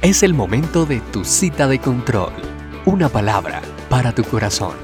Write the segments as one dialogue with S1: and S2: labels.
S1: Es el momento de tu cita de control. Una palabra para tu corazón.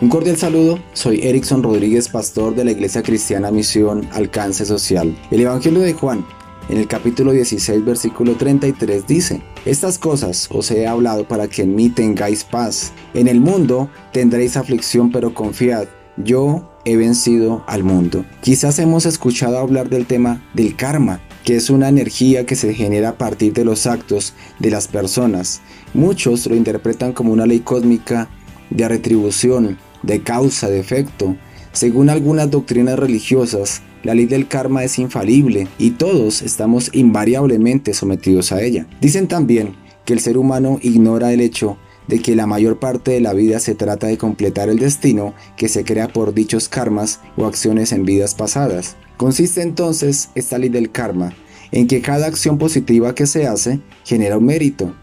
S2: Un cordial saludo, soy Erickson Rodríguez, pastor de la Iglesia Cristiana Misión Alcance Social. El Evangelio de Juan, en el capítulo 16, versículo 33, dice, Estas cosas os he hablado para que en mí tengáis paz. En el mundo tendréis aflicción, pero confiad, yo he vencido al mundo. Quizás hemos escuchado hablar del tema del karma, que es una energía que se genera a partir de los actos de las personas. Muchos lo interpretan como una ley cósmica de retribución, de causa, de efecto. Según algunas doctrinas religiosas, la ley del karma es infalible y todos estamos invariablemente sometidos a ella. Dicen también que el ser humano ignora el hecho de que la mayor parte de la vida se trata de completar el destino que se crea por dichos karmas o acciones en vidas pasadas. Consiste entonces esta ley del karma en que cada acción positiva que se hace genera un mérito,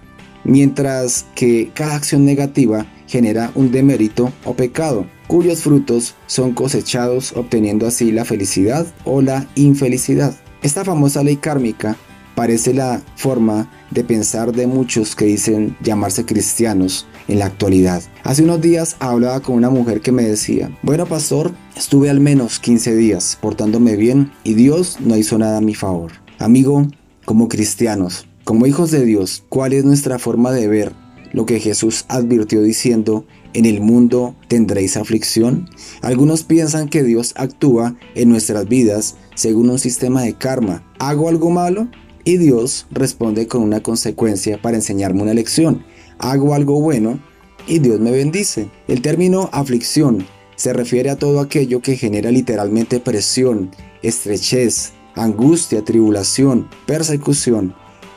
S2: mientras que cada acción negativa genera un demérito o pecado, cuyos frutos son cosechados obteniendo así la felicidad o la infelicidad. Esta famosa ley kármica parece la forma de pensar de muchos que dicen llamarse cristianos en la actualidad. Hace unos días hablaba con una mujer que me decía, bueno pastor, estuve al menos 15 días portándome bien y Dios no hizo nada a mi favor. Amigo, como cristianos, como hijos de Dios, ¿cuál es nuestra forma de ver lo que Jesús advirtió diciendo, en el mundo tendréis aflicción? Algunos piensan que Dios actúa en nuestras vidas según un sistema de karma. ¿Hago algo malo? Y Dios responde con una consecuencia para enseñarme una lección. Hago algo bueno y Dios me bendice. El término aflicción se refiere a todo aquello que genera literalmente presión, estrechez, angustia, tribulación, persecución.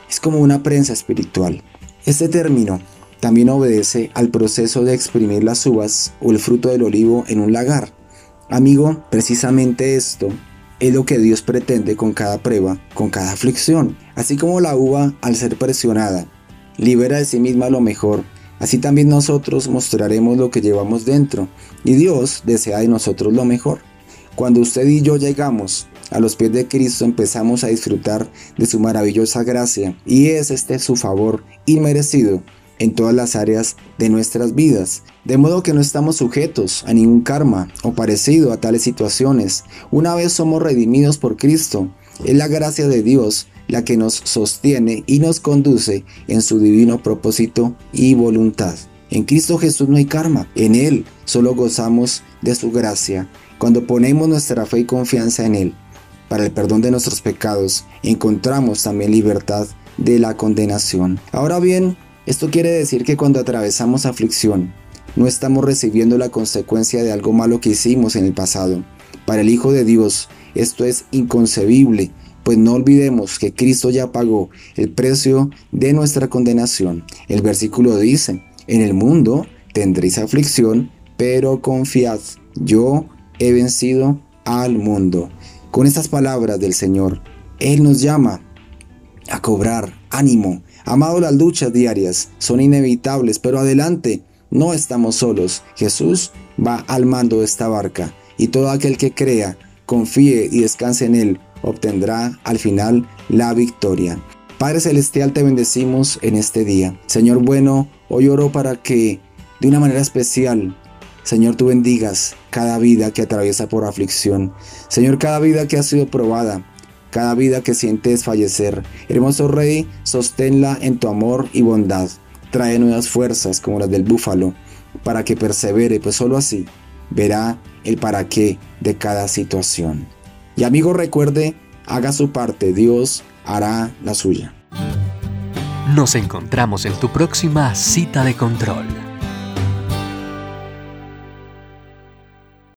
S2: Es como una prensa espiritual. Este término también obedece al proceso de exprimir las uvas o el fruto del olivo en un lagar. Amigo, precisamente esto es lo que Dios pretende con cada prueba, con cada aflicción. Así como la uva, al ser presionada, libera de sí misma lo mejor, así también nosotros mostraremos lo que llevamos dentro, y Dios desea de nosotros lo mejor. Cuando usted y yo llegamos a los pies de Cristo empezamos a disfrutar de su maravillosa gracia, y es este su favor inmerecido en todas las áreas de nuestras vidas, de modo que no estamos sujetos a ningún karma o parecido a tales situaciones. Una vez somos redimidos por Cristo, es la gracia de Dios la que nos sostiene y nos conduce en su divino propósito y voluntad. En Cristo Jesús no hay karma, en Él solo gozamos de su gracia. Cuando ponemos nuestra fe y confianza en Él para el perdón de nuestros pecados, encontramos también libertad de la condenación. Ahora bien, esto quiere decir que cuando atravesamos aflicción, no estamos recibiendo la consecuencia de algo malo que hicimos en el pasado. Para el Hijo de Dios, esto es inconcebible, pues no olvidemos que Cristo ya pagó el precio de nuestra condenación. El versículo dice, en el mundo tendréis aflicción, pero confiad, yo he vencido al mundo. Con estas palabras del Señor, Él nos llama a cobrar ánimo. Amado, las luchas diarias son inevitables, pero adelante, no estamos solos. Jesús va al mando de esta barca y todo aquel que crea, confíe y descanse en Él obtendrá al final la victoria. Padre Celestial, te bendecimos en este día. Señor bueno, hoy oro para que de una manera especial, Señor, tú bendigas cada vida que atraviesa por aflicción. Señor, cada vida que ha sido probada, cada vida que siente desfallecer. Hermoso Rey, sosténla en tu amor y bondad. Trae nuevas fuerzas como las del búfalo, para que persevere, pues solo así verá el para qué de cada situación. Y amigo, recuerde, haga su parte, Dios hará la suya.
S1: Nos encontramos en tu próxima cita de control.